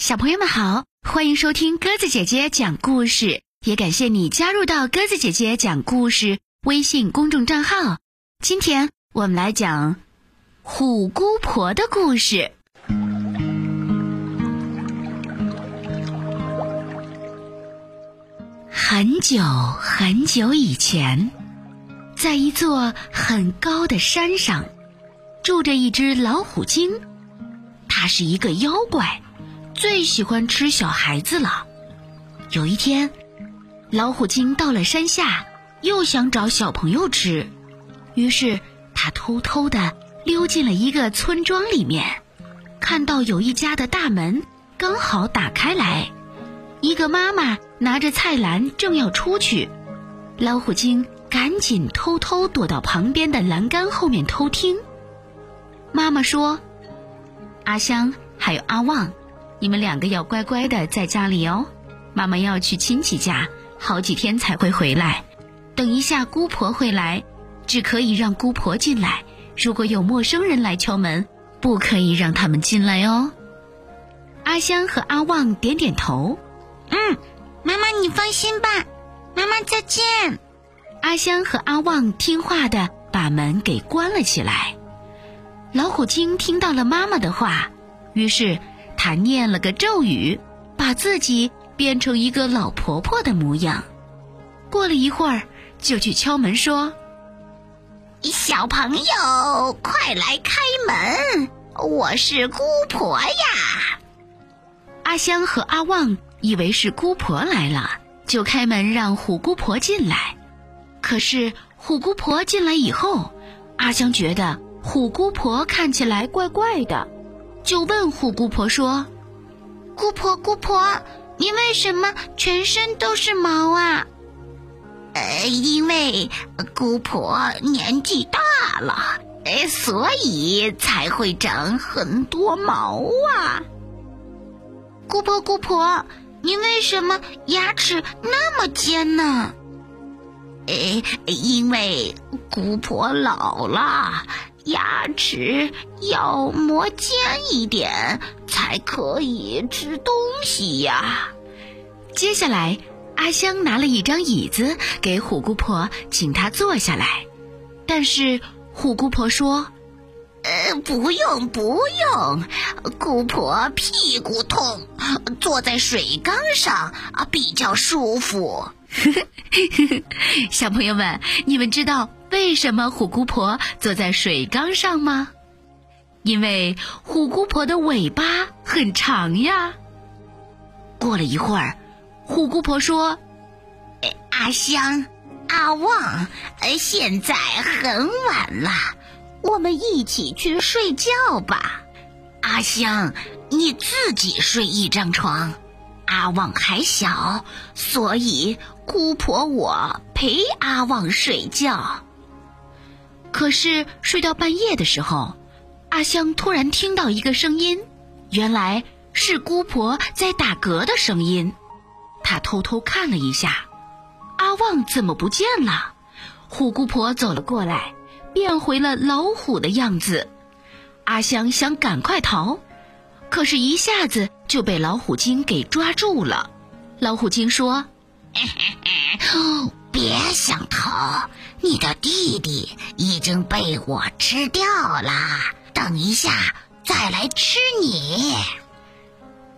小朋友们好，欢迎收听鸽子姐姐讲故事，也感谢你加入到鸽子姐姐讲故事微信公众账号。今天我们来讲虎姑婆的故事。很久很久以前，在一座很高的山上，住着一只老虎精，它是一个妖怪。最喜欢吃小孩子了。有一天，老虎精到了山下，又想找小朋友吃，于是他偷偷的溜进了一个村庄里面，看到有一家的大门刚好打开来，一个妈妈拿着菜篮正要出去，老虎精赶紧偷偷躲到旁边的栏杆后面偷听。妈妈说：“阿香还有阿旺。”你们两个要乖乖的在家里哦，妈妈要去亲戚家，好几天才会回来。等一下姑婆会来，只可以让姑婆进来。如果有陌生人来敲门，不可以让他们进来哦。阿香和阿旺点点头，嗯，妈妈你放心吧，妈妈再见。阿香和阿旺听话的把门给关了起来。老虎精听到了妈妈的话，于是。他念了个咒语，把自己变成一个老婆婆的模样。过了一会儿，就去敲门说：“小朋友，快来开门，我是姑婆呀。”阿香和阿旺以为是姑婆来了，就开门让虎姑婆进来。可是虎姑婆进来以后，阿香觉得虎姑婆看起来怪怪的。就问虎姑婆说：“姑婆，姑婆，你为什么全身都是毛啊？”“呃，因为姑婆年纪大了，呃，所以才会长很多毛啊。”“姑婆，姑婆，你为什么牙齿那么尖呢？”“呃，因为姑婆老了。”牙齿要磨尖一点才可以吃东西呀。接下来，阿香拿了一张椅子给虎姑婆，请她坐下来。但是虎姑婆说：“呃，不用不用，姑婆屁股痛，坐在水缸上啊比较舒服。”小朋友们，你们知道？为什么虎姑婆坐在水缸上吗？因为虎姑婆的尾巴很长呀。过了一会儿，虎姑婆说：“阿香、阿旺，现在很晚了，我们一起去睡觉吧。阿香，你自己睡一张床；阿旺还小，所以姑婆我陪阿旺睡觉。”可是睡到半夜的时候，阿香突然听到一个声音，原来是姑婆在打嗝的声音。她偷偷看了一下，阿旺怎么不见了？虎姑婆走了过来，变回了老虎的样子。阿香想赶快逃，可是一下子就被老虎精给抓住了。老虎精说：“哦 别想逃。”你的弟弟已经被我吃掉了，等一下再来吃你。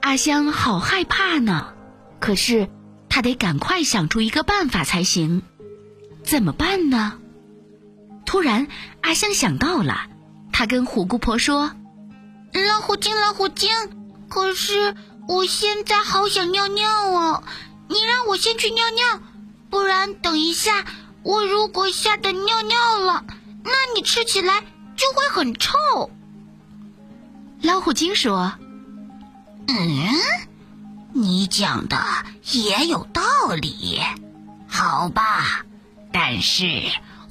阿香好害怕呢，可是他得赶快想出一个办法才行。怎么办呢？突然，阿香想到了，他跟虎姑婆说：“老虎精，老虎精，可是我现在好想尿尿哦，你让我先去尿尿，不然等一下。”我如果吓得尿尿了，那你吃起来就会很臭。老虎精说：“嗯，你讲的也有道理，好吧，但是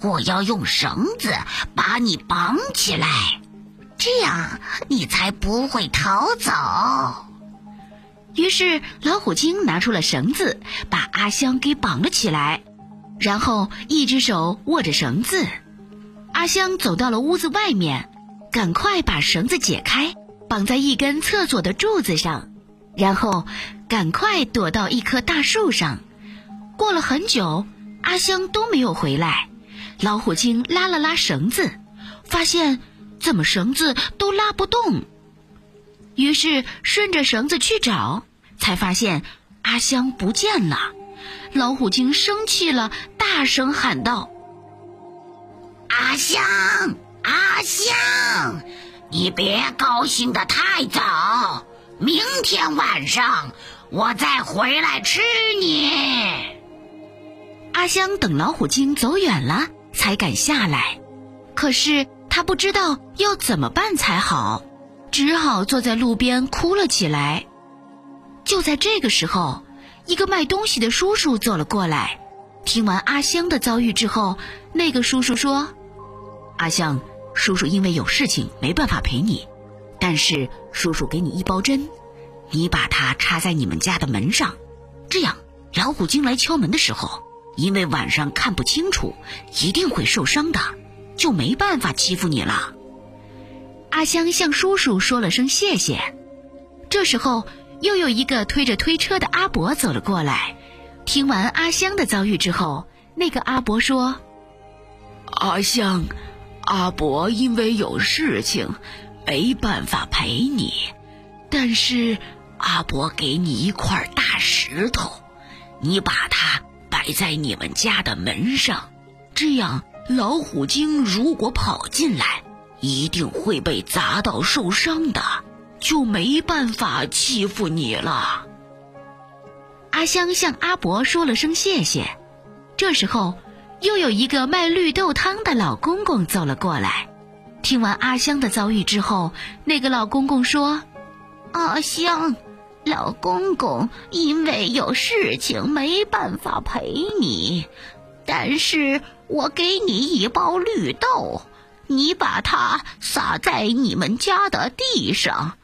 我要用绳子把你绑起来，这样你才不会逃走。”于是老虎精拿出了绳子，把阿香给绑了起来。然后一只手握着绳子，阿香走到了屋子外面，赶快把绳子解开，绑在一根厕所的柱子上。然后赶快躲到一棵大树上。过了很久，阿香都没有回来。老虎精拉了拉绳子，发现怎么绳子都拉不动。于是顺着绳子去找，才发现阿香不见了。老虎精生气了，大声喊道：“阿香，阿香，你别高兴的太早，明天晚上我再回来吃你。”阿香等老虎精走远了。才敢下来，可是他不知道要怎么办才好，只好坐在路边哭了起来。就在这个时候，一个卖东西的叔叔走了过来。听完阿香的遭遇之后，那个叔叔说：“阿香，叔叔因为有事情没办法陪你，但是叔叔给你一包针，你把它插在你们家的门上，这样老虎精来敲门的时候。”因为晚上看不清楚，一定会受伤的，就没办法欺负你了。阿香向叔叔说了声谢谢。这时候，又有一个推着推车的阿伯走了过来。听完阿香的遭遇之后，那个阿伯说：“阿香，阿伯因为有事情，没办法陪你，但是阿伯给你一块大石头，你把它。”摆在你们家的门上，这样老虎精如果跑进来，一定会被砸到受伤的，就没办法欺负你了。阿香向阿伯说了声谢谢。这时候，又有一个卖绿豆汤的老公公走了过来。听完阿香的遭遇之后，那个老公公说：“阿香。”老公公因为有事情没办法陪你，但是我给你一包绿豆，你把它撒在你们家的地上，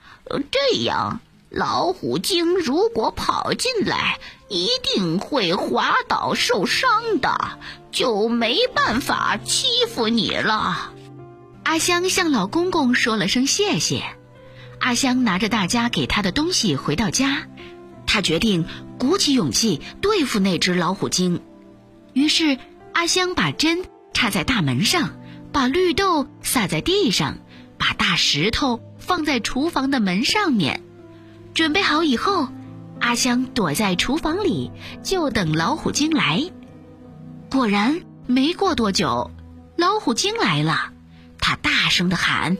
这样老虎精如果跑进来，一定会滑倒受伤的，就没办法欺负你了。阿香向老公公说了声谢谢。阿香拿着大家给他的东西回到家，他决定鼓起勇气对付那只老虎精。于是，阿香把针插在大门上，把绿豆撒在地上，把大石头放在厨房的门上面。准备好以后，阿香躲在厨房里，就等老虎精来。果然，没过多久，老虎精来了，他大声的喊。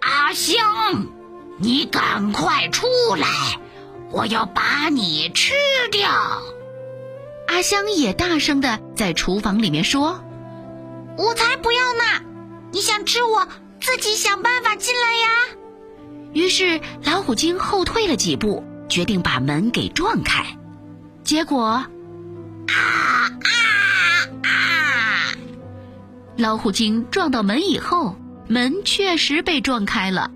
阿香，你赶快出来！我要把你吃掉。阿香也大声的在厨房里面说：“我才不要呢！你想吃我，自己想办法进来呀！”于是老虎精后退了几步，决定把门给撞开。结果，啊啊啊！老虎精撞到门以后。门确实被撞开了，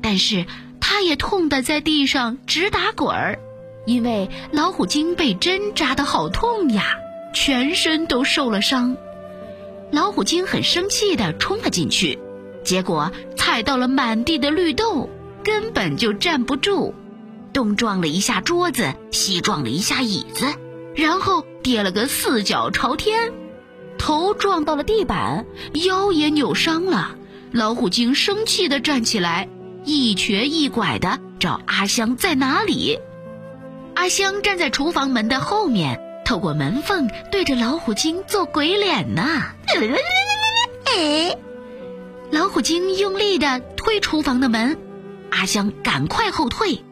但是他也痛得在地上直打滚儿，因为老虎精被针扎的好痛呀，全身都受了伤。老虎精很生气地冲了进去，结果踩到了满地的绿豆，根本就站不住，东撞了一下桌子，西撞了一下椅子，然后跌了个四脚朝天，头撞到了地板，腰也扭伤了。老虎精生气地站起来，一瘸一拐地找阿香在哪里。阿香站在厨房门的后面，透过门缝对着老虎精做鬼脸呢。老虎精用力地推厨房的门，阿香赶快后退。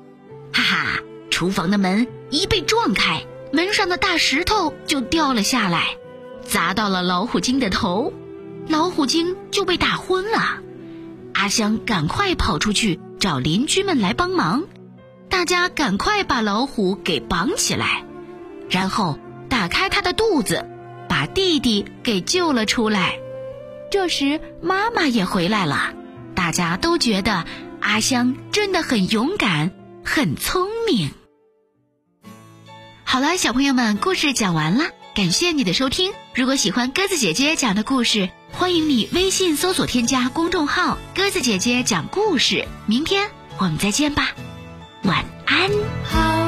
哈哈，厨房的门一被撞开，门上的大石头就掉了下来，砸到了老虎精的头。老虎精就被打昏了，阿香赶快跑出去找邻居们来帮忙，大家赶快把老虎给绑起来，然后打开它的肚子，把弟弟给救了出来。这时妈妈也回来了，大家都觉得阿香真的很勇敢，很聪明。好了，小朋友们，故事讲完了，感谢你的收听。如果喜欢鸽子姐姐讲的故事。欢迎你微信搜索添加公众号“鸽子姐姐讲故事”。明天我们再见吧，晚安。